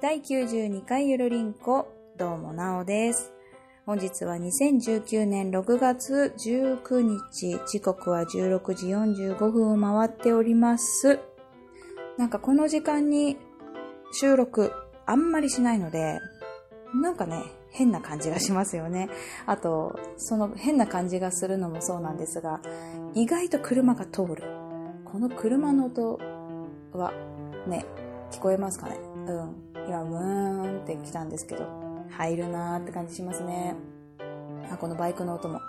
第92回ゆるりんこ、どうもなおです。本日は2019年6月19日、時刻は16時45分を回っております。なんかこの時間に収録あんまりしないので、なんかね、変な感じがしますよね。あと、その変な感じがするのもそうなんですが、意外と車が通る。この車の音はね、聞こえますかね？うん。今、ブーンって来たんですけど、入るなーって感じしますね。あ、このバイクの音も、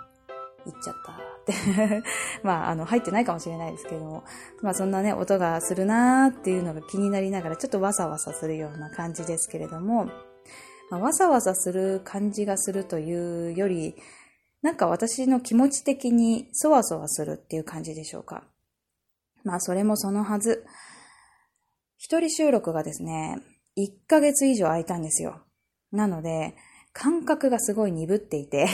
行っちゃったって。まあ、あの、入ってないかもしれないですけれども、まあ、そんなね、音がするなーっていうのが気になりながら、ちょっとわさわさするような感じですけれども、まあ、わさわさする感じがするというより、なんか私の気持ち的にそわそわするっていう感じでしょうか。まあ、それもそのはず。一人収録がですね、1ヶ月以上空いたんですよ。なので、感覚がすごい鈍っていて、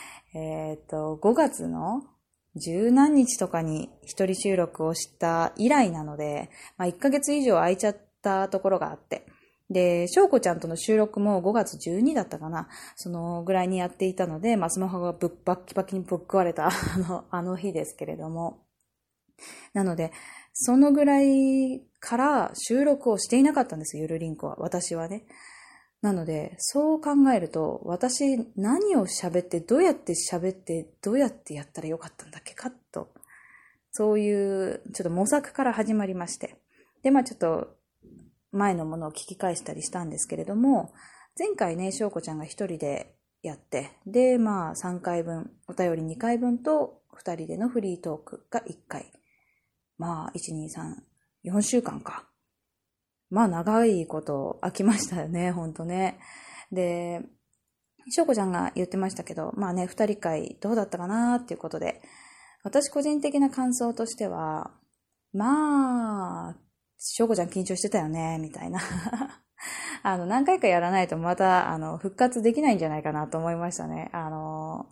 えっと、5月の十何日とかに一人収録をした以来なので、まあ1ヶ月以上空いちゃったところがあって、で、翔子ちゃんとの収録も5月12だったかな、そのぐらいにやっていたので、まあスマホがぶっバッキバキにぶっ壊れたあの、あの日ですけれども、なので、そのぐらいから収録をしていなかったんですよ、ゆるりんこは。私はね。なので、そう考えると、私何を喋って、どうやって喋って、どうやってやったらよかったんだっけかと。そういう、ちょっと模索から始まりまして。で、まあちょっと、前のものを聞き返したりしたんですけれども、前回ね、しょうこちゃんが一人でやって、で、まあ3回分、お便り2回分と、2人でのフリートークが1回。まあ、1、2、3、4週間か。まあ、長いこと飽きましたよね、ほんとね。で、しょうこちゃんが言ってましたけど、まあね、二人会どうだったかなっていうことで、私個人的な感想としては、まあ、しょうこちゃん緊張してたよね、みたいな。あの、何回かやらないとまた、あの、復活できないんじゃないかなと思いましたね。あの、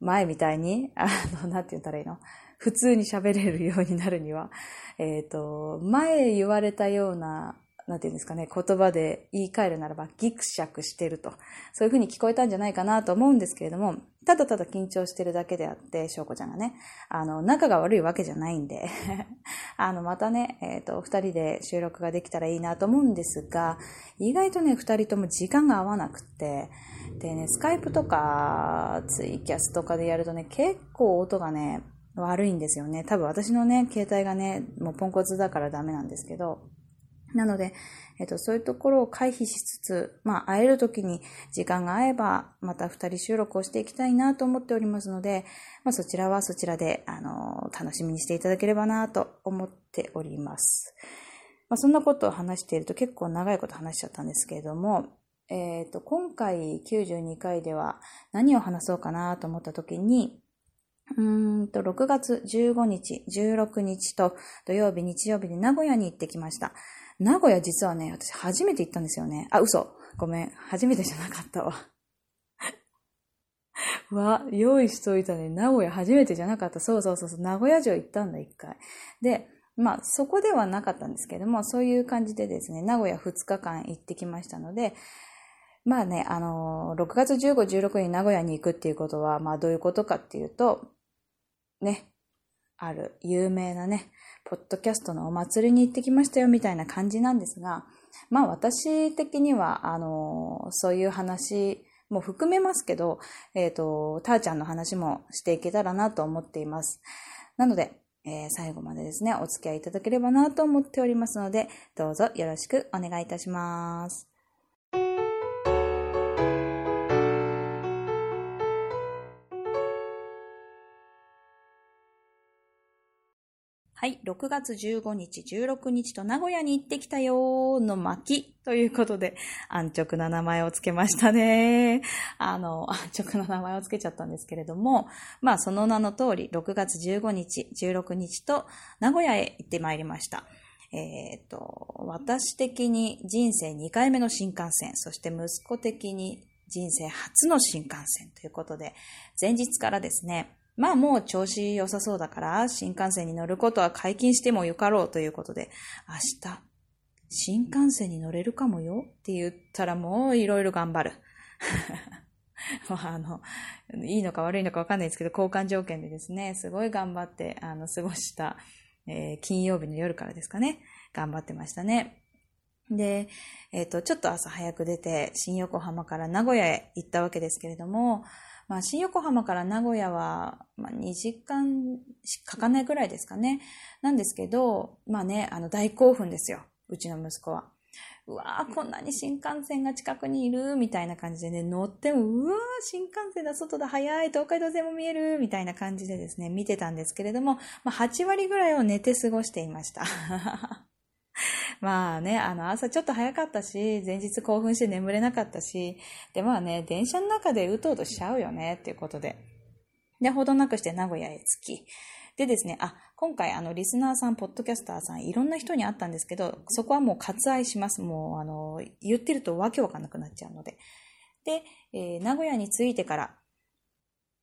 前みたいに、あの、なんて言ったらいいの？普通に喋れるようになるには、えっ、と、前言われたような、なんていうんですかね、言葉で言い換えるならば、ギクシャクしてると。そういう風に聞こえたんじゃないかなと思うんですけれども、ただただ緊張してるだけであって、翔子ちゃんがね、あの、仲が悪いわけじゃないんで、あの、またね、えっ、と、二人で収録ができたらいいなと思うんですが、意外とね、二人とも時間が合わなくて、でね、スカイプとか、ツイキャスとかでやるとね、結構音がね、悪いんですよね。多分私のね、携帯がね、もうポンコツだからダメなんですけど、なので、えっと、そういうところを回避しつつ、まあ、会える時に時間が合えば、また二人収録をしていきたいなと思っておりますので、まあ、そちらはそちらで、あの、楽しみにしていただければなと思っております。まあ、そんなことを話していると結構長いこと話しちゃったんですけれども、えっと、今回92回では何を話そうかなと思った時に、うんと、6月15日、16日と土曜日、日曜日で名古屋に行ってきました。名古屋実はね、私初めて行ったんですよね。あ、嘘。ごめん。初めてじゃなかったわ。わ、用意しといたね。名古屋初めてじゃなかった。そうそうそうそう。名古屋城行ったんだ、一回。で、まあ、そこではなかったんですけども、そういう感じでですね、名古屋2日間行ってきましたので、まあね、あのー、6月15、16に名古屋に行くっていうことは、まあどういうことかっていうと、ね、ある有名なね、ポッドキャストのお祭りに行ってきましたよみたいな感じなんですが、まあ私的には、あの、そういう話も含めますけど、えっ、と、たーちゃんの話もしていけたらなと思っています。なので、えー最後までですね、お付き合いいただければなと思っておりますので、どうぞよろしくお願いいたします。はい、6月15日、16日と名古屋に行ってきたよーの巻ということで、安直な名前をつけましたね。あの、安直な名前をつけちゃったんですけれども、まあその名の通り、6月15日、16日と名古屋へ行ってまいりました。えっ、と、私的に人生2回目の新幹線、そして息子的に人生初の新幹線ということで、前日からですね、まあもう調子良さそうだから、新幹線に乗ることは解禁してもよかろうということで、明日、新幹線に乗れるかもよって言ったらもういろいろ頑張る。まあ、あの、いいのか悪いのかわかんないですけど、交換条件でですね、すごい頑張って、あの、過ごした、えー、金曜日の夜からですかね、頑張ってましたね。で、えっ、ー、と、ちょっと朝早く出て、新横浜から名古屋へ行ったわけですけれども、まあ、新横浜から名古屋は、まあ、2時間かかないぐらいですかね。なんですけど、まあね、あの、大興奮ですよ。うちの息子は。うわー、こんなに新幹線が近くにいる、みたいな感じでね、乗っても、うわー、新幹線だ、外だ、早い、東海道線も見える、みたいな感じでですね、見てたんですけれども、まあ、8割ぐらいを寝て過ごしていました。まあね、あの、朝ちょっと早かったし、前日興奮して眠れなかったし、で、まあね、電車の中でうとうとしちゃうよね、っていうことで。で、ほどなくして名古屋へ着き、でですね、あ、今回あの、リスナーさん、ポッドキャスターさん、いろんな人に会ったんですけど、そこはもう割愛します。もう、あの、言ってるとわけわかんなくなっちゃうので。で、えー、名古屋に着いてから、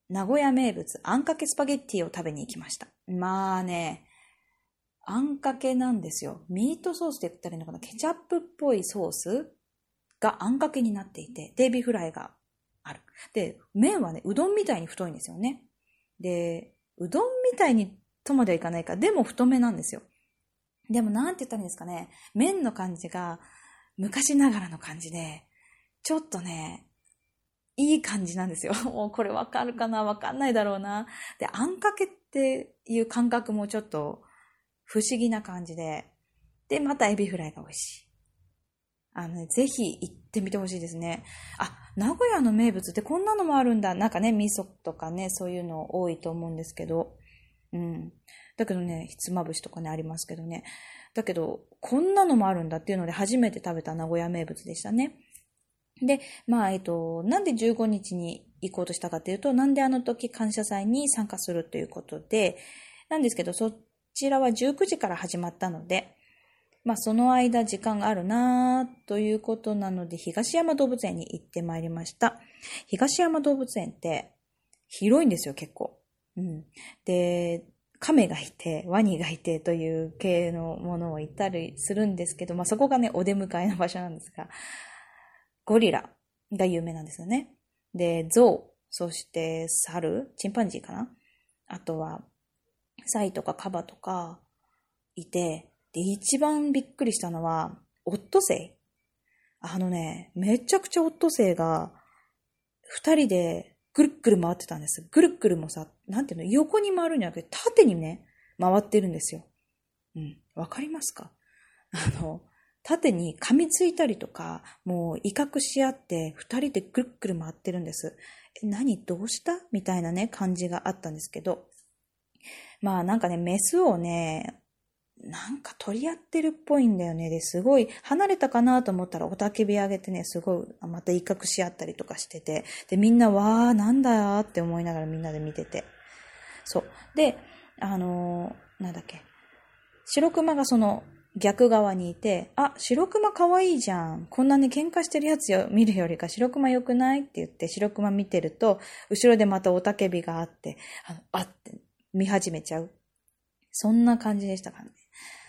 名古屋名物、あんかけスパゲッティを食べに行きました。まあね、あんかけなんですよ。ミートソースって言ったらいいのかな？ケチャップっぽいソースがあんかけになっていて、デビフライがある。で、麺はね、うどんみたいに太いんですよね。で、うどんみたいにとまではいかないか。でも太めなんですよ。でもなんて言ったらいいんですかね？麺の感じが昔ながらの感じで、ちょっとね、いい感じなんですよ。もうこれわかるかな？わかんないだろうな。で、あんかけっていう感覚もちょっと不思議な感じで、で、またエビフライが美味しい。あのね、ぜひ行ってみてほしいですね。あ、名古屋の名物ってこんなのもあるんだ。なんかね、味噌とかね、そういうの多いと思うんですけど。うん。だけどね、ひつまぶしとかね、ありますけどね。だけど、こんなのもあるんだっていうので初めて食べた名古屋名物でしたね。で、まあ、えっと、なんで15日に行こうとしたかっていうと、なんであの時感謝祭に参加するということで、なんですけど、そちらは19時から始まったので、まあ、その間時間があるなということなので、東山動物園に行ってまいりました。東山動物園って広いんですよ、結構。うん。で、亀がいて、ワニがいてという系のものを言ったりするんですけど、まあ、そこがね、お出迎えの場所なんですが、ゴリラが有名なんですよね。で、ゾウ、そして猿、チンパンジーかなあとは、サイとかカバとかいて、で、一番びっくりしたのは、オットセイ。あのね、めちゃくちゃオットセイが、二人でぐるっぐる回ってたんです。ぐるっぐるもさ、なんていうの、横に回るんじゃなくて、縦にね、回ってるんですよ。うん。わかりますか？あの、縦に噛みついたりとか、もう威嚇し合って、二人でぐるっぐる回ってるんです。え、何どうした？みたいなね、感じがあったんですけど。まあなんかね、メスをね、なんか取り合ってるっぽいんだよね。で、すごい、離れたかなと思ったら、おたけび上げてね、すごい、また威嚇し合ったりとかしてて、で、みんな、わー、なんだよって思いながらみんなで見てて。そう。で、あのー、なんだっけ。白熊がその、逆側にいて、あ、白熊かわいいじゃん。こんなに喧嘩してるやつよ、見るよりか白熊良くないって言って白熊見てると、後ろでまたおたけびがあって、あ、あって見始めちゃう。そんな感じでしたからね。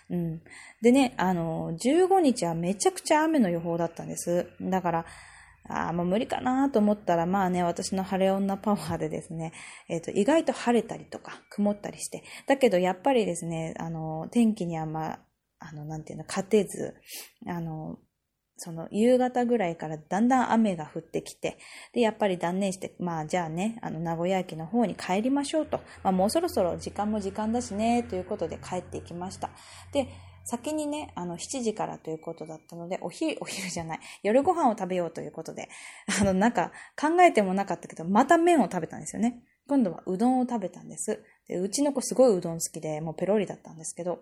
うん。でね、あの、15日はめちゃくちゃ雨の予報だったんです。だから、ああ、もう無理かなと思ったら、まあね、私の晴れ女パワーでですね、えっ、ー、と、意外と晴れたりとか、曇ったりして、だけどやっぱりですね、あの、天気にはまあ、あの、なんていうの、勝てず、あの、その夕方ぐらいからだんだん雨が降ってきて、で、やっぱり断念して、まあじゃあね、あの名古屋駅の方に帰りましょうと。まあもうそろそろ時間も時間だしね、ということで帰っていきました。で、先にね、あの、7時からということだったので、お昼、お昼じゃない、夜ご飯を食べようということで、あの、なんか、考えてもなかったけど、また麺を食べたんですよね。今度はうどんを食べたんです。で、うちの子すごいうどん好きで、もうペロリだったんですけど、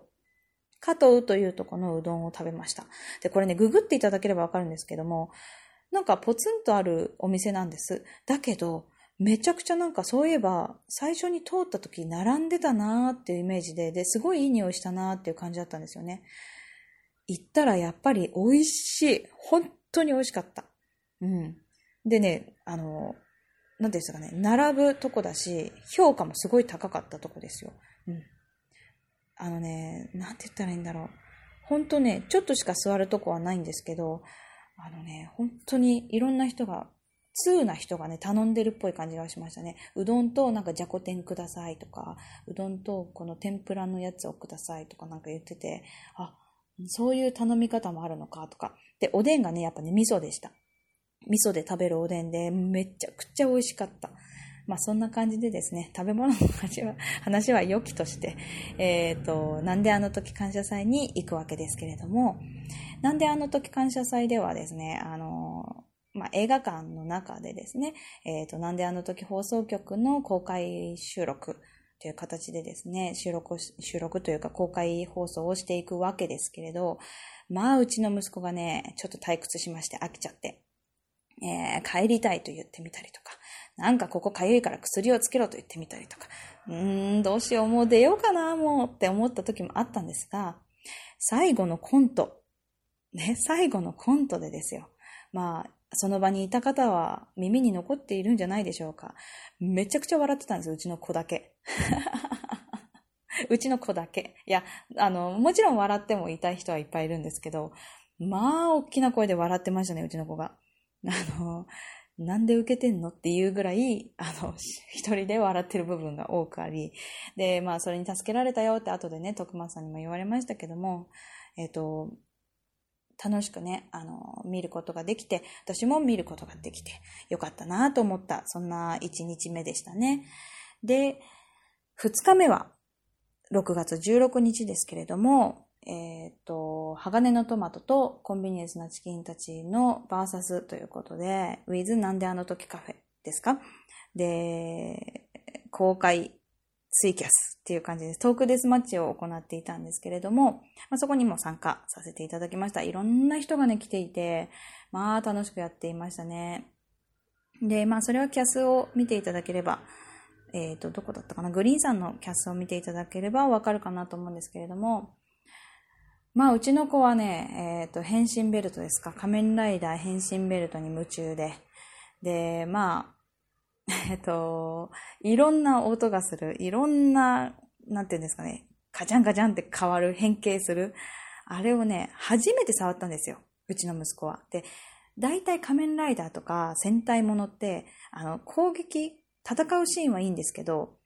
加藤というとこのうどんを食べました。で、これね、ググっていただければわかるんですけども、なんかポツンとあるお店なんです。だけど、めちゃくちゃなんかそういえば、最初に通った時並んでたなーっていうイメージで、で、すごいいい匂いしたなーっていう感じだったんですよね。行ったらやっぱり美味しい。本当に美味しかった。うん。でね、あの、なんていうんですかね、並ぶとこだし、評価もすごい高かったとこですよ。うん。あのね、なんて言ったらいいんだろう。ほんとね、ちょっとしか座るとこはないんですけど、あのね、本当にいろんな人が、通な人がね、頼んでるっぽい感じがしましたね。うどんとなんかじゃこ天くださいとか、うどんとこの天ぷらのやつをくださいとかなんか言ってて、あ、そういう頼み方もあるのかとか。で、おでんがね、やっぱね、味噌でした。味噌で食べるおでんで、めちゃくちゃ美味しかった。まあそんな感じでですね、食べ物の話は、話は良きとして、えっ、ー、と、なんであの時感謝祭に行くわけですけれども、なんであの時感謝祭ではですね、あの、まあ、映画館の中でですね、えっ、ー、と、なんであの時放送局の公開収録という形でですね、収録、収録というか公開放送をしていくわけですけれど、まあ、うちの息子がね、ちょっと退屈しまして飽きちゃって、えー、帰りたいと言ってみたりとか、なんかここかゆいから薬をつけろと言ってみたりとか、うーん、どうしよう、もう出ようかな、もうって思った時もあったんですが、最後のコント、ね、最後のコントでですよ。まあ、その場にいた方は耳に残っているんじゃないでしょうか。めちゃくちゃ笑ってたんですようちの子だけ。うちの子だけ。いや、あの、もちろん笑ってもいたい人はいっぱいいるんですけど、まあ、大きな声で笑ってましたね、うちの子が。あの、なんで受けてんの？っていうぐらい、あの、一人で笑ってる部分が多くあり、で、まあ、それに助けられたよって後でね、徳松さんにも言われましたけども、えっ、ー、と、楽しくね、あの、見ることができて、私も見ることができて、よかったなと思った、そんな一日目でしたね。で、二日目は、6月16日ですけれども、えっ、と、鋼のトマトとコンビニエンスなチキンたちのバーサスということで、ウィズなんであの時カフェですか？で、公開ツイキャスっていう感じです。トークデスマッチを行っていたんですけれども、まあ、そこにも参加させていただきました。いろんな人がね、来ていて、まあ楽しくやっていましたね。で、まあそれはキャスを見ていただければ、えっ、ー、と、どこだったかな？グリーンさんのキャスを見ていただければわかるかなと思うんですけれども、まあ、うちの子はね、えっ、ー、と、変身ベルトですか。仮面ライダー変身ベルトに夢中で。で、まあ、えっ、ー、と、いろんな音がする、いろんな、なんていうんですかね、カチャンカチャンって変わる、変形する。あれをね、初めて触ったんですよ。うちの息子は。で、大体仮面ライダーとか戦隊ものって、あの、攻撃、戦うシーンはいいんですけど、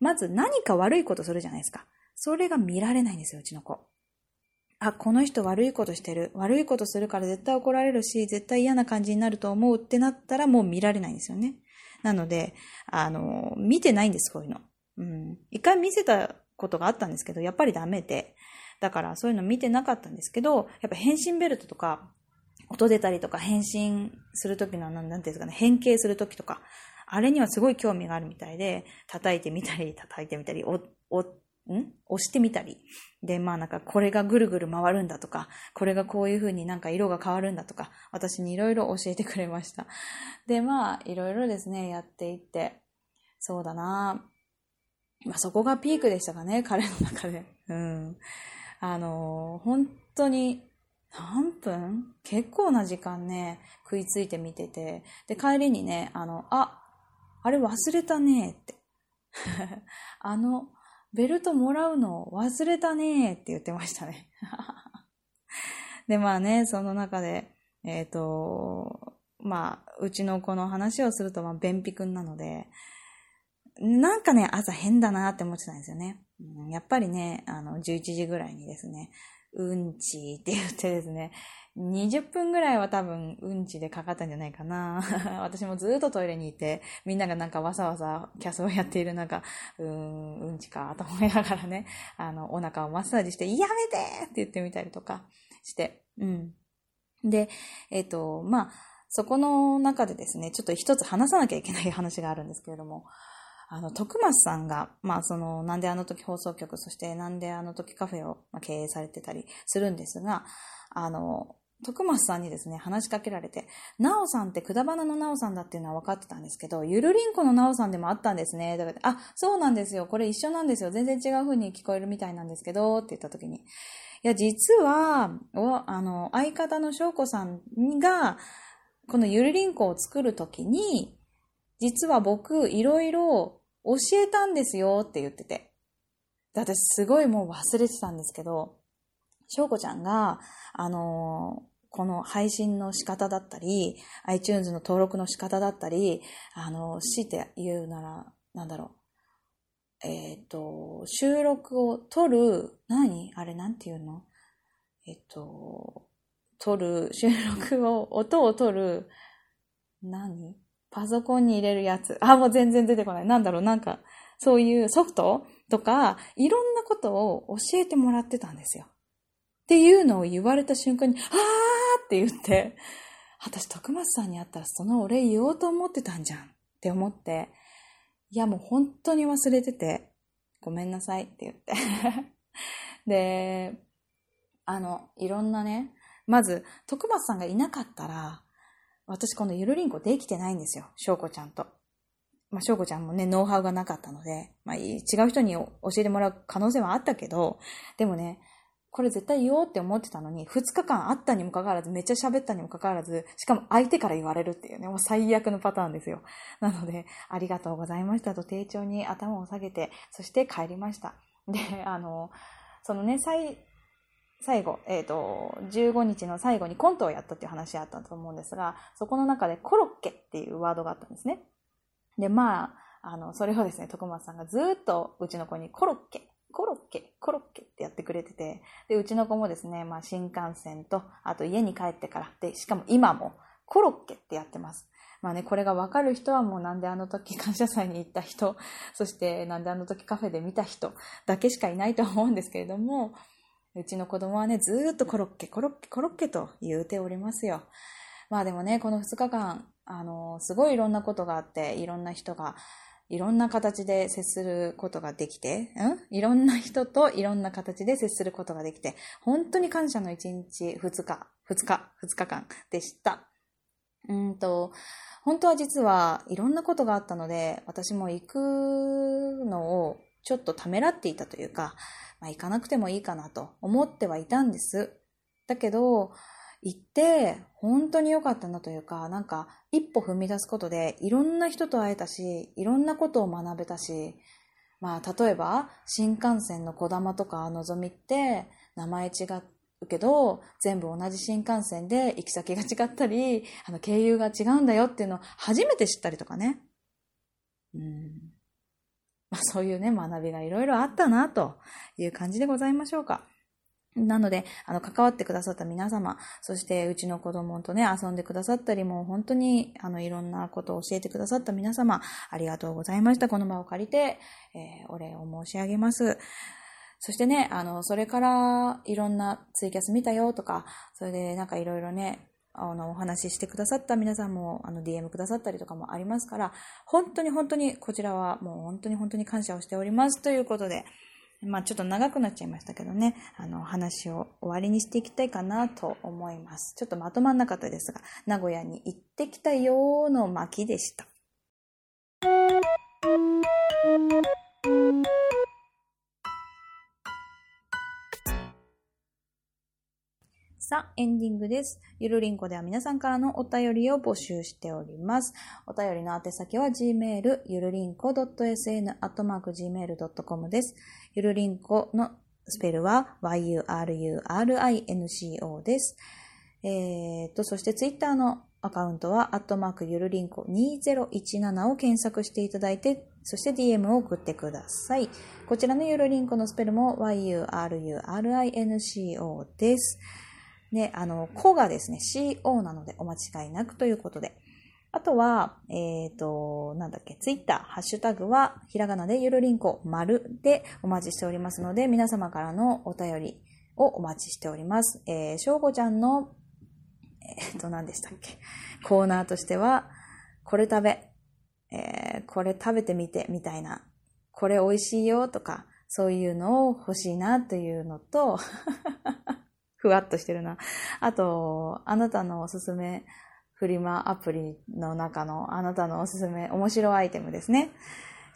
まず何か悪いことするじゃないですか。それが見られないんですよ、うちの子。あ、この人悪いことしてる。悪いことするから絶対怒られるし、絶対嫌な感じになると思うってなったらもう見られないんですよね。なので、あの、見てないんです、こういうの。うん。一回見せたことがあったんですけど、やっぱりダメで。だからそういうの見てなかったんですけど、やっぱ変身ベルトとか、音出たりとか変身するときの、なんていうんですかね、変形するときとか、あれにはすごい興味があるみたいで、叩いてみたり、叩いてみたり、お、お、ん？押してみたり。で、まあなんかこれがぐるぐる回るんだとか、これがこういう風になんか色が変わるんだとか、私にいろいろ教えてくれました。で、まあいろいろですね、やっていって、そうだなまあそこがピークでしたかね、彼の中で。うん。あの本当に何分？結構な時間ね、食いついて見てて。で、帰りにね、あの、あ、あれ忘れたねって。あの、ベルトもらうの忘れたねって言ってましたね。で、まあね、その中で、えっ、ー、と、まあ、うちの子の話をすると、まあ、便秘くんなので、なんかね、朝変だなって思ってたんですよね。うん、やっぱりね、あの、11時ぐらいにですね、うんちって言ってですね、20分ぐらいは多分うんちでかかったんじゃないかな。私もずっとトイレにいて、みんながなんかわさわさキャスをやっている中、うーん、うんちかと思いながらね、あの、お腹をマッサージして、やめてって言ってみたりとかして、うん。で、えっ、ー、と、まあ、そこの中でですね、ちょっと一つ話さなきゃいけない話があるんですけれども、あの、徳松さんが、まあ、その、なんであの時放送局、そしてなんであの時カフェを経営されてたりするんですが、あの、徳松さんにですね、話しかけられて、なおさんってくだばなのなおさんだっていうのは分かってたんですけど、ゆるりんこのなおさんでもあったんですね。だから、あ、そうなんですよ。これ一緒なんですよ。全然違う風に聞こえるみたいなんですけど、って言った時に。いや、実は、あの、相方の翔子さんが、このゆるりんこを作る時に、実は僕、いろいろ教えたんですよって言ってて。で私すごいもう忘れてたんですけど、翔子ちゃんが、あのーこの配信の仕方だったり、iTunes の登録の仕方だったり、あの、強いて言うなら、なんだろう。えっ、と、収録を撮る、何？あれなんていうの？えっ、と、撮る、収録を、音を撮る、何？パソコンに入れるやつ。あ、もう全然出てこない。なんだろう、なんか、そういうソフトとか、いろんなことを教えてもらってたんですよ。っていうのを言われた瞬間に、あーって言って、私、徳松さんに会ったらそのお礼言おうと思ってたんじゃんって思って、いやもう本当に忘れてて、ごめんなさいって言って で、あの、いろんなね、まず、徳松さんがいなかったら、私このゆるりんこできてないんですよ。翔子ちゃんと。まあ、翔子ちゃんもね、ノウハウがなかったので、まあ、違う人に教えてもらう可能性はあったけど、でもね、これ絶対言おうって思ってたのに、2日間あったにもかかわらず、めっちゃ喋ったにもかかわらず、しかも相手から言われるっていうね、もう最悪のパターンですよ。なので、ありがとうございましたと丁重に頭を下げて、そして帰りました。で、あの、そのね、最、最後、えっ、ー、と、15日の最後にコントをやったっていう話あったと思うんですが、そこの中でコロッケっていうワードがあったんですね。で、まあ、あの、それをですね、徳松さんがずっとうちの子にコロッケコロッケ、コロッケってやってくれてて、で、うちの子もですね、まあ新幹線と、あと家に帰ってから、で、しかも今もコロッケってやってます。まあね、これがわかる人はもうなんであの時 感謝祭に行った人、そしてなんであの時カフェで見た人だけしかいないと思うんですけれども、うちの子供はね、ずっとコロッケ、コロッケ、コロッケと言うておりますよ。まあでもね、この2日間、あの、すごいいろんなことがあって、いろんな人が、いろんな形で接することができて、ん？いろんな人といろんな形で接することができて、本当に感謝の1日、2日、2日、2日間でした。うんと、本当は実はいろんなことがあったので、私も行くのをちょっとためらっていたというか、まあ、行かなくてもいいかなと思ってはいたんです。だけど、行って本当に良かったなというか、なんか一歩踏み出すことでいろんな人と会えたし、いろんなことを学べたし、まあ例えば新幹線のこだまとかのぞみって名前違うけど、全部同じ新幹線で行き先が違ったり、あの経由が違うんだよっていうのを初めて知ったりとかね。うん。まあそういうね、学びがいろいろあったなという感じでございましょうか。なので、あの、関わってくださった皆様、そしてうちの子供とね、遊んでくださったり、もう本当に、あの、いろんなことを教えてくださった皆様、ありがとうございました。この場を借りて、えー、お礼を申し上げます。そしてね、あの、それから、いろんなツイキャス見たよとか、それでなんかいろいろね、あの、お話ししてくださった皆さんも、あの、DM くださったりとかもありますから、本当に本当に、こちらはもう本当に本当に感謝をしております。ということで、まあちょっと長くなっちゃいましたけどね、あの話を終わりにしていきたいかなと思います。ちょっとまとまんなかったですが、名古屋に行ってきたよーの巻でした。さあ、エンディングです。ゆるりんこでは皆さんからのお便りを募集しております。お便りの宛先は gmail、ゆるりんこ .sn.gmail.com です。ゆるりんこのスペルは yurinco です。えー、と、そしてツイッターのアカウントは、アットマークゆるりんこ2017を検索していただいて、そして DM を送ってください。こちらのゆるりんこのスペルも yurinco です。ね、あの、子がですね、CO なのでお間違いなくということで。あとは、えっ、ー、と、なんだっけ、ツイッター、ハッシュタグは、ひらがなでゆるりんこ、丸でお待ちしておりますので、皆様からのお便りをお待ちしております。えー、しょうごちゃんの、えっ、ー、と、何でしたっけ、コーナーとしては、これ食べ、えー、これ食べてみて、みたいな、これ美味しいよとか、そういうのを欲しいなというのと、ふわっとしてるな。あと、あなたのおすすめフリマアプリの中のあなたのおすすめ面白アイテムですね。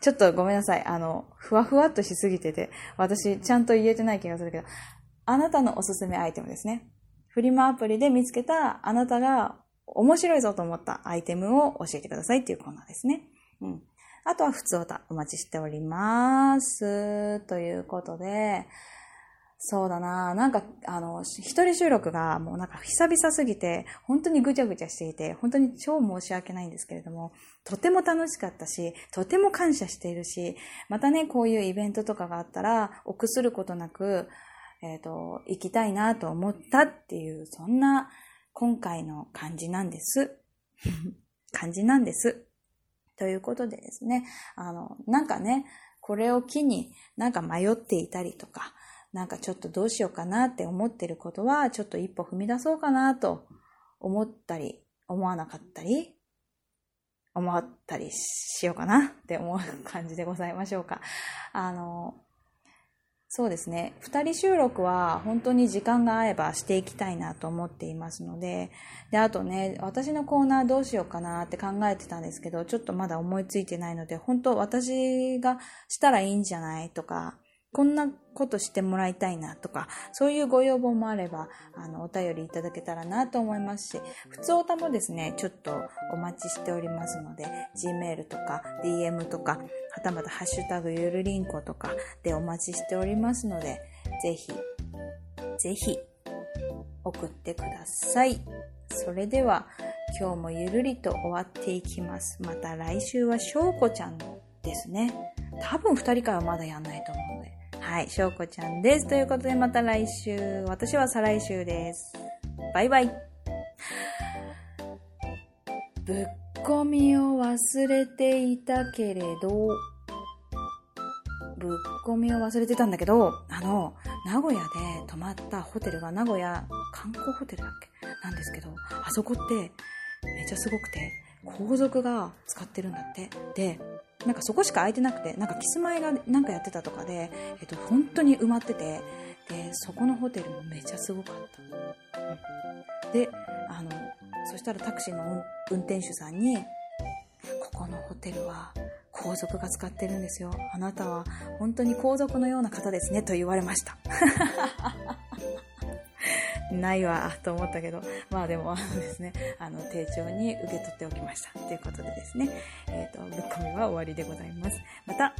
ちょっとごめんなさい。あの、ふわふわっとしすぎてて、私ちゃんと言えてない気がするけど、あなたのおすすめアイテムですね。フリマアプリで見つけたあなたが面白いぞと思ったアイテムを教えてくださいっていうコーナーですね。うん。あとは普通歌お待ちしております。ということで、そうだななんか、あの、一人収録がもうなんか久々すぎて、本当にぐちゃぐちゃしていて、本当に超申し訳ないんですけれども、とても楽しかったし、とても感謝しているし、またね、こういうイベントとかがあったら、臆することなく、えっ、ー、と、行きたいなと思ったっていう、そんな今回の感じなんです。感じなんです。ということでですね、あの、なんかね、これを機になんか迷っていたりとか、なんかちょっとどうしようかなって思ってることは、ちょっと一歩踏み出そうかなと思ったり、思わなかったり、思ったりしようかなって思う 感じでございましょうか。あの、そうですね。二人収録は本当に時間が合えばしていきたいなと思っていますので、で、あとね、私のコーナーどうしようかなって考えてたんですけど、ちょっとまだ思いついてないので、本当私がしたらいいんじゃないとか、こんなことしてもらいたいなとか、そういうご要望もあれば、あの、お便りいただけたらなと思いますし、普通おたもですね、ちょっとお待ちしておりますので、Gmail とか DM とか、はたまたハッシュタグゆるりんことかでお待ちしておりますので、ぜひ、ぜひ、送ってください。それでは、今日もゆるりと終わっていきます。また来週はしょうこちゃんですね。多分二人からはまだやんないと思う。はい、しょうこちゃんです。ということでまた来週、私は再来週です。バイバイ。ぶっこみを忘れていたけれど、ぶっこみを忘れてたんだけど、あの、名古屋で泊まったホテルが名古屋観光ホテルだっけ？なんですけど、あそこってめっちゃすごくて、皇族が使ってるんだって。で、なんかそこしか空いてなくて、なんかキスマイがなんかやってたとかで、えっと、本当に埋まってて、で、そこのホテルもめちゃすごかった。で、あの、そしたらタクシーの運転手さんに、ここのホテルは皇族が使ってるんですよ。あなたは本当に皇族のような方ですねと言われました。ないわ、と思ったけど、まあでも、あのですね、あの、丁重に受け取っておきました。ということでですね、えっ、ー、と、ぶっ込みは終わりでございます。また、